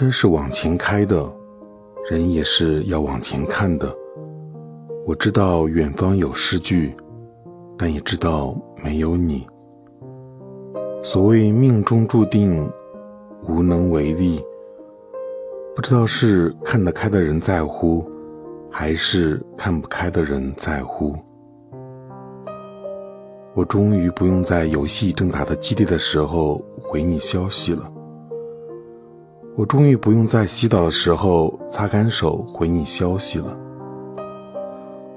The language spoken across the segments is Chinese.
车是往前开的，人也是要往前看的。我知道远方有诗句，但也知道没有你。所谓命中注定，无能为力。不知道是看得开的人在乎，还是看不开的人在乎。我终于不用在游戏正打得激烈的时候回你消息了。我终于不用在洗澡的时候擦干手回你消息了。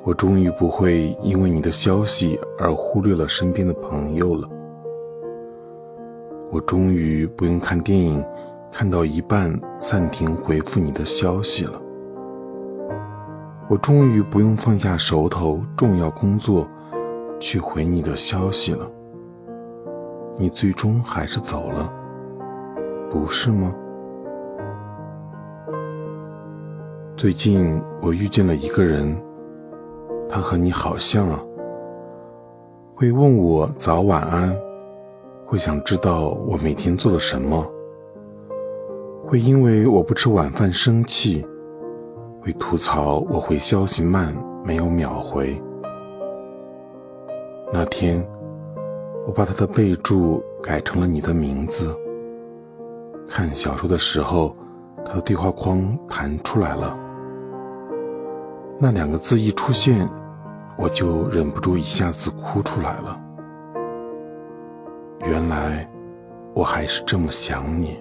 我终于不会因为你的消息而忽略了身边的朋友了。我终于不用看电影，看到一半暂停回复你的消息了。我终于不用放下手头重要工作，去回你的消息了。你最终还是走了，不是吗？最近我遇见了一个人，他和你好像啊，会问我早晚安，会想知道我每天做了什么，会因为我不吃晚饭生气，会吐槽我回消息慢，没有秒回。那天，我把他的备注改成了你的名字。看小说的时候，他的对话框弹出来了。那两个字一出现，我就忍不住一下子哭出来了。原来，我还是这么想你。